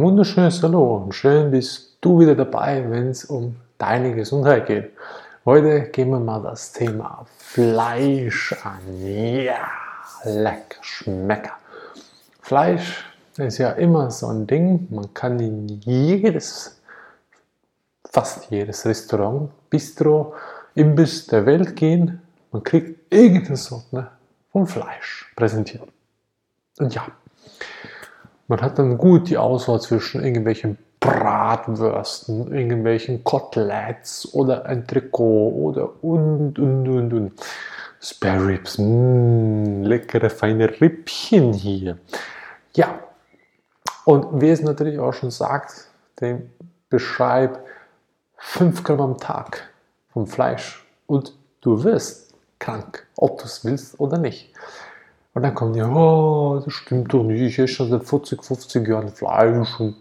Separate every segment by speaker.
Speaker 1: wunderschönes Hallo und schön bist du wieder dabei, wenn es um deine Gesundheit geht. Heute gehen wir mal das Thema Fleisch an. Ja, lecker, schmecker. Fleisch ist ja immer so ein Ding. Man kann in jedes, fast jedes Restaurant, Bistro, Imbiss der Welt gehen. Man kriegt irgendeine Sorte von Fleisch präsentiert. Und ja, man hat dann gut die Auswahl zwischen irgendwelchen Bratwürsten, irgendwelchen Koteletts oder ein Trikot oder und und und und. Spare Ribs, mh, leckere feine Rippchen hier. Ja, und wie es natürlich auch schon sagt, den beschreib 5 Gramm am Tag vom Fleisch und du wirst krank, ob du es willst oder nicht. Und dann kommen die, oh, das stimmt doch nicht, ich esse schon seit 40, 50 Jahren Fleisch und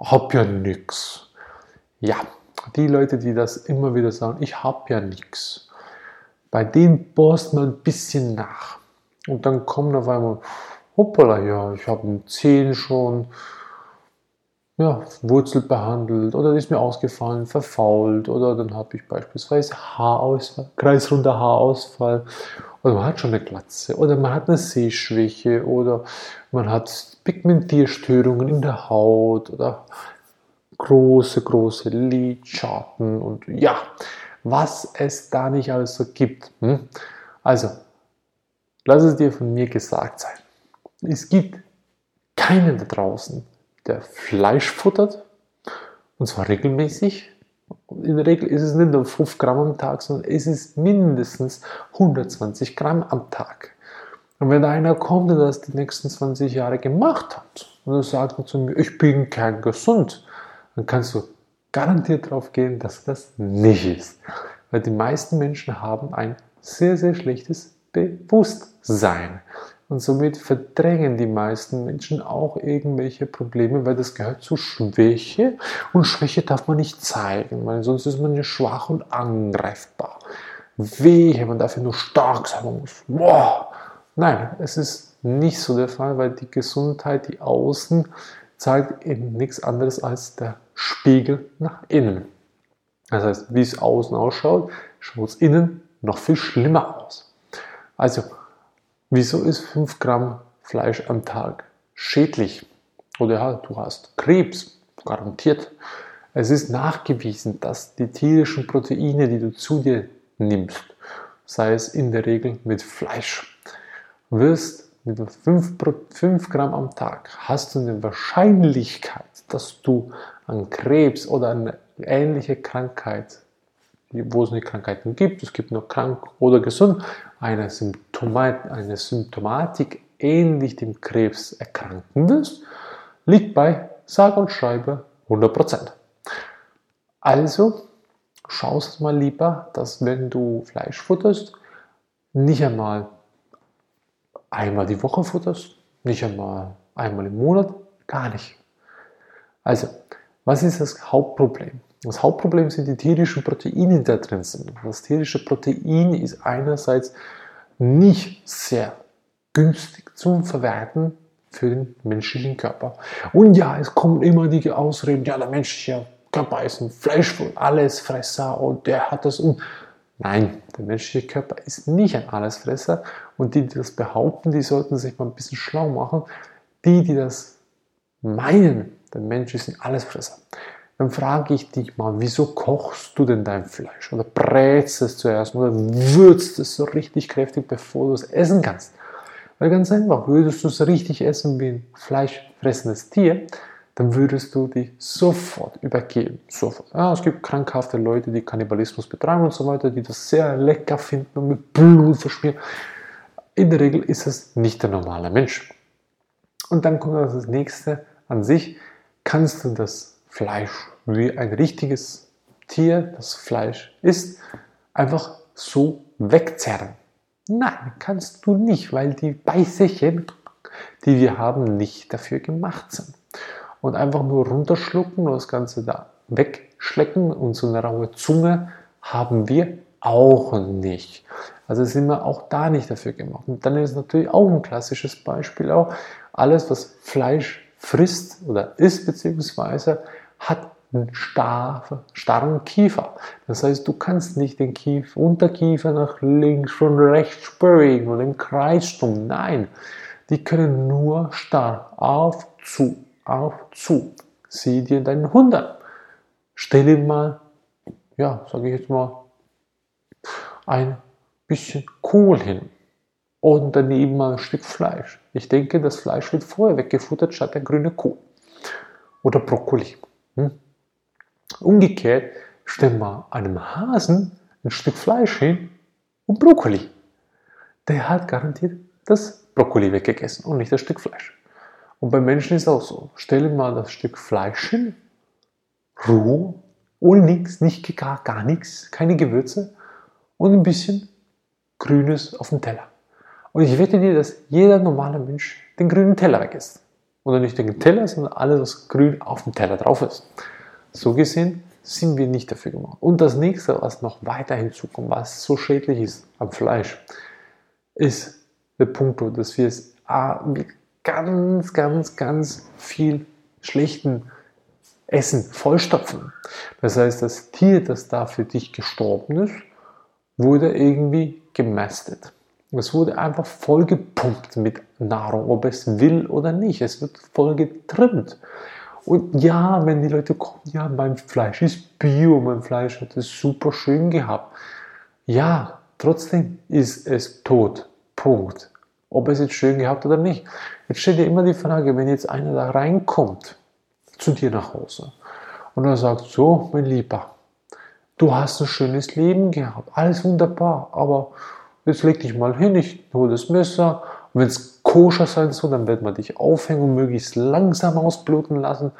Speaker 1: hab ja nichts. Ja, die Leute, die das immer wieder sagen, ich hab ja nichts, bei denen bohrst man ein bisschen nach. Und dann kommt auf einmal, hoppala, ja, ich habe einen Zehen schon, ja, Wurzel behandelt oder ist mir ausgefallen, verfault oder dann habe ich beispielsweise Haarausfall, kreisrunder Haarausfall oder man hat schon eine Glatze oder man hat eine Sehschwäche oder man hat Pigmentierstörungen in der Haut oder große, große Lidschatten und ja, was es da nicht alles so gibt. Hm? Also, lass es dir von mir gesagt sein. Es gibt keinen da draußen, der Fleisch futtert, und zwar regelmäßig. In der Regel ist es nicht nur 5 Gramm am Tag, sondern es ist mindestens 120 Gramm am Tag. Und wenn einer kommt, der das die nächsten 20 Jahre gemacht hat und er sagt zu mir, ich bin kein gesund, dann kannst du garantiert darauf gehen, dass das nicht ist. Weil die meisten Menschen haben ein sehr, sehr schlechtes Bewusstsein. Und somit verdrängen die meisten Menschen auch irgendwelche Probleme, weil das gehört zu Schwäche. Und Schwäche darf man nicht zeigen, weil sonst ist man ja schwach und angreifbar. Wehe, man dafür nur stark sein muss. Boah. Nein, es ist nicht so der Fall, weil die Gesundheit, die Außen, zeigt eben nichts anderes als der Spiegel nach innen. Das heißt, wie es außen ausschaut, schaut es innen noch viel schlimmer aus. Also, Wieso ist 5 Gramm Fleisch am Tag schädlich? Oder ja, du hast Krebs, garantiert. Es ist nachgewiesen, dass die tierischen Proteine, die du zu dir nimmst, sei es in der Regel mit Fleisch, wirst mit 5, 5 Gramm am Tag hast du eine Wahrscheinlichkeit, dass du an Krebs oder eine ähnliche Krankheit wo es nicht Krankheiten gibt, es gibt nur krank oder gesund, eine, Eine Symptomatik ähnlich dem Krebs erkranken wirst, liegt bei sage und schreibe 100%. Also schaust mal lieber, dass wenn du Fleisch futterst, nicht einmal einmal die Woche futterst, nicht einmal einmal im Monat, gar nicht. Also, was ist das Hauptproblem? Das Hauptproblem sind die tierischen Proteine, die da drin sind. Das tierische Protein ist einerseits nicht sehr günstig zum Verwerten für den menschlichen Körper. Und ja, es kommen immer die Ausreden, ja, der menschliche Körper ist ein Fleischfresser und der hat das und Nein, der menschliche Körper ist nicht ein Allesfresser und die, die das behaupten, die sollten sich mal ein bisschen schlau machen. Die, die das meinen, der Mensch ist ein Allesfresser dann frage ich dich mal, wieso kochst du denn dein Fleisch? Oder brätst es zuerst oder würzt es so richtig kräftig, bevor du es essen kannst? Weil ganz einfach, würdest du es richtig essen wie ein fleischfressendes Tier, dann würdest du dich sofort übergeben. Sofort. Ja, es gibt krankhafte Leute, die Kannibalismus betreiben und so weiter, die das sehr lecker finden und mit Blut verschmieren. In der Regel ist es nicht der normale Mensch. Und dann kommt das nächste an sich. Kannst du das Fleisch wie ein richtiges Tier, das Fleisch isst, einfach so wegzerren. Nein, kannst du nicht, weil die Beißchen, die wir haben, nicht dafür gemacht sind. Und einfach nur runterschlucken und das Ganze da wegschlecken und so eine raue Zunge haben wir auch nicht. Also sind wir auch da nicht dafür gemacht. Und dann ist natürlich auch ein klassisches Beispiel auch alles, was Fleisch frisst oder isst beziehungsweise hat einen starren Kiefer. Das heißt, du kannst nicht den Kiefer, Unterkiefer nach links und rechts bewegen oder im Kreis tun. Nein, die können nur starr auf, zu, auf, zu. Sieh dir deinen Hund an. Stell ihm mal, ja, sage ich jetzt mal, ein bisschen Kohl hin und daneben mal ein Stück Fleisch. Ich denke, das Fleisch wird vorher weggefuttert statt der grüne Kohl oder Brokkoli. Hm? Umgekehrt, stell mal einem Hasen ein Stück Fleisch hin und Brokkoli. Der hat garantiert das Brokkoli weggegessen und nicht das Stück Fleisch. Und beim Menschen ist es auch so. Stell mal das Stück Fleisch hin, roh, ohne nichts, nicht gar, gar nichts, keine Gewürze und ein bisschen Grünes auf dem Teller. Und ich wette dir, dass jeder normale Mensch den grünen Teller wegisst. Oder nicht den Teller, sondern alles, was grün auf dem Teller drauf ist. So gesehen sind wir nicht dafür gemacht. Und das nächste, was noch weiter hinzukommt, was so schädlich ist am Fleisch, ist der Punkt, dass wir es mit ganz, ganz, ganz viel schlechten Essen vollstopfen. Das heißt, das Tier, das da für dich gestorben ist, wurde irgendwie gemästet. Es wurde einfach vollgepumpt mit Nahrung, ob es will oder nicht. Es wird voll getrimmt. Und ja, wenn die Leute kommen, ja, mein Fleisch ist bio, mein Fleisch hat es super schön gehabt. Ja, trotzdem ist es tot. Punkt. Ob es jetzt schön gehabt oder nicht. Jetzt steht dir immer die Frage, wenn jetzt einer da reinkommt zu dir nach Hause und er sagt, so, mein Lieber, du hast ein schönes Leben gehabt, alles wunderbar, aber jetzt leg dich mal hin, ich hole das Messer und wenn es koscher sein soll, dann wird man dich aufhängen und möglichst langsam ausbluten lassen.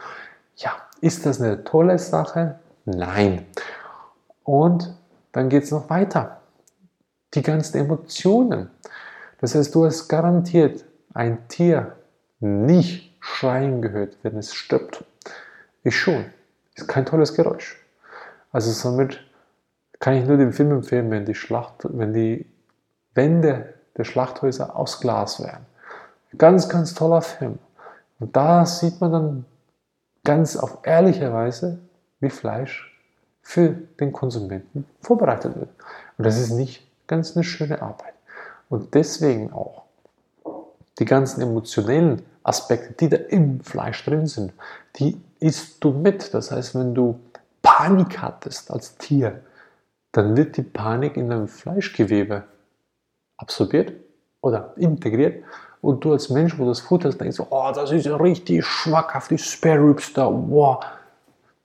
Speaker 1: Ja, ist das eine tolle Sache? Nein. Und dann geht es noch weiter. Die ganzen Emotionen. Das heißt, du hast garantiert ein Tier nicht schreien gehört, wenn es stirbt. Ich schon. Ist kein tolles Geräusch. Also somit kann ich nur den Film empfehlen, wenn die Schlacht, wenn die Wände der Schlachthäuser aus Glas wären. Ganz, ganz toller Film. Und da sieht man dann ganz auf ehrliche Weise, wie Fleisch für den Konsumenten vorbereitet wird. Und das ist nicht ganz eine schöne Arbeit. Und deswegen auch die ganzen emotionellen Aspekte, die da im Fleisch drin sind, die isst du mit. Das heißt, wenn du Panik hattest als Tier, dann wird die Panik in deinem Fleischgewebe absorbiert oder integriert und du als Mensch, wo du das futterst, denkst, oh, das ist ja richtig schmackhaft, die Spare Ribs da, wow,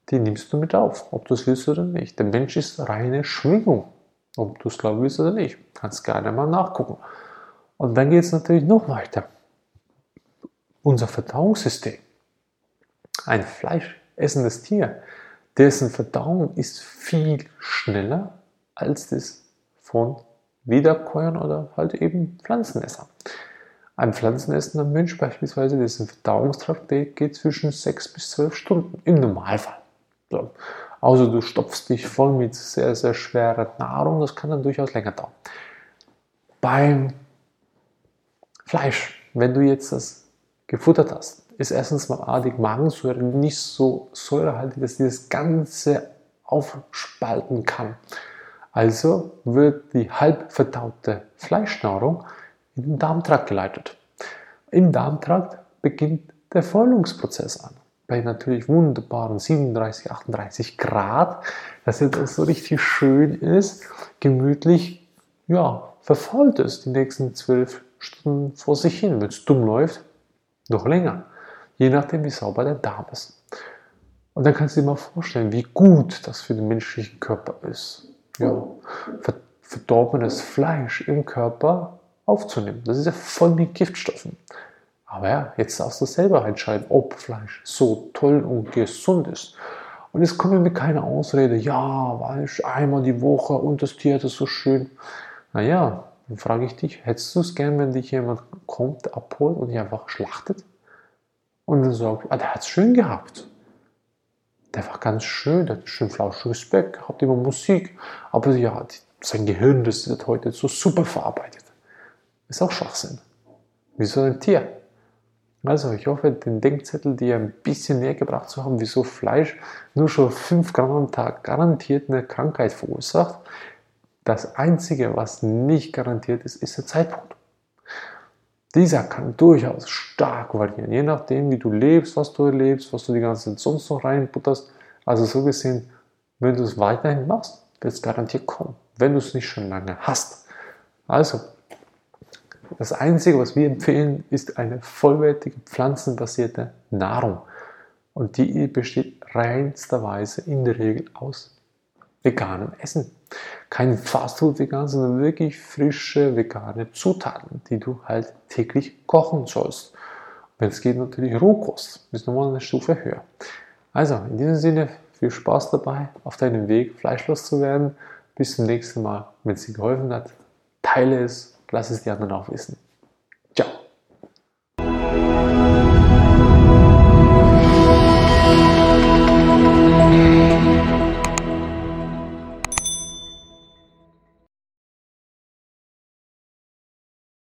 Speaker 1: die nimmst du mit auf, ob du es willst oder nicht. Der Mensch ist reine Schwingung, ob du es glauben willst oder nicht. Kannst gerne mal nachgucken. Und dann geht es natürlich noch weiter. Unser Verdauungssystem. Ein fleischessendes Tier, dessen Verdauung ist viel schneller als das von Wiederkäuern oder halt eben Pflanzenessern. Ein pflanzenessender Mensch beispielsweise, dessen Verdauungstrakt geht zwischen 6 bis 12 Stunden im Normalfall. So. Also du stopfst dich voll mit sehr, sehr schwerer Nahrung, das kann dann durchaus länger dauern. Beim Fleisch, wenn du jetzt das gefuttert hast, ist erstens mal A, die Magensäure nicht so säurehaltig, dass die das Ganze aufspalten kann. Also wird die halb verdaute Fleischnahrung in den Darmtrakt geleitet. Im Darmtrakt beginnt der Fäulungsprozess an. Bei natürlich wunderbaren 37, 38 Grad, dass jetzt so richtig schön ist, gemütlich, ja, verfault ist die nächsten zwölf Stunden vor sich hin. Wenn es dumm läuft, noch länger. Je nachdem, wie sauber der Darm ist. Und dann kannst du dir mal vorstellen, wie gut das für den menschlichen Körper ist ja, verdorbenes Fleisch im Körper aufzunehmen. Das ist ja voll mit Giftstoffen. Aber ja, jetzt darfst du selber entscheiden, ob Fleisch so toll und gesund ist. Und jetzt kommen wir mit keiner Ausrede, ja, Fleisch einmal die Woche und das Tier ist so schön. Naja, dann frage ich dich, hättest du es gern, wenn dich jemand kommt, abholt und dich einfach schlachtet? Und dann sagt, ah, der hat es schön gehabt der war ganz schön, der hat schön flauschiges Speck, hat immer Musik, aber ja, sein Gehirn, das wird heute so super verarbeitet. Ist auch Schwachsinn. Wie so ein Tier. Also, ich hoffe, den Denkzettel dir ein bisschen näher gebracht zu haben, wieso Fleisch nur schon 5 Gramm am Tag garantiert eine Krankheit verursacht. Das Einzige, was nicht garantiert ist, ist der Zeitpunkt. Dieser kann durchaus stark variieren, je nachdem, wie du lebst, was du erlebst, was du die ganze Zeit sonst noch reinbutterst. Also so gesehen, wenn du es weiterhin machst, wird es garantiert kommen, wenn du es nicht schon lange hast. Also, das Einzige, was wir empfehlen, ist eine vollwertige pflanzenbasierte Nahrung. Und die besteht reinsterweise in der Regel aus veganem Essen. Kein Fastfood-Vegan, sondern wirklich frische vegane Zutaten, die du halt täglich kochen sollst. Wenn es geht, natürlich Rohkost, ist nochmal eine Stufe höher. Also, in diesem Sinne, viel Spaß dabei, auf deinem Weg fleischlos zu werden. Bis zum nächsten Mal. Wenn es dir geholfen hat, teile es, lass es die anderen auch wissen.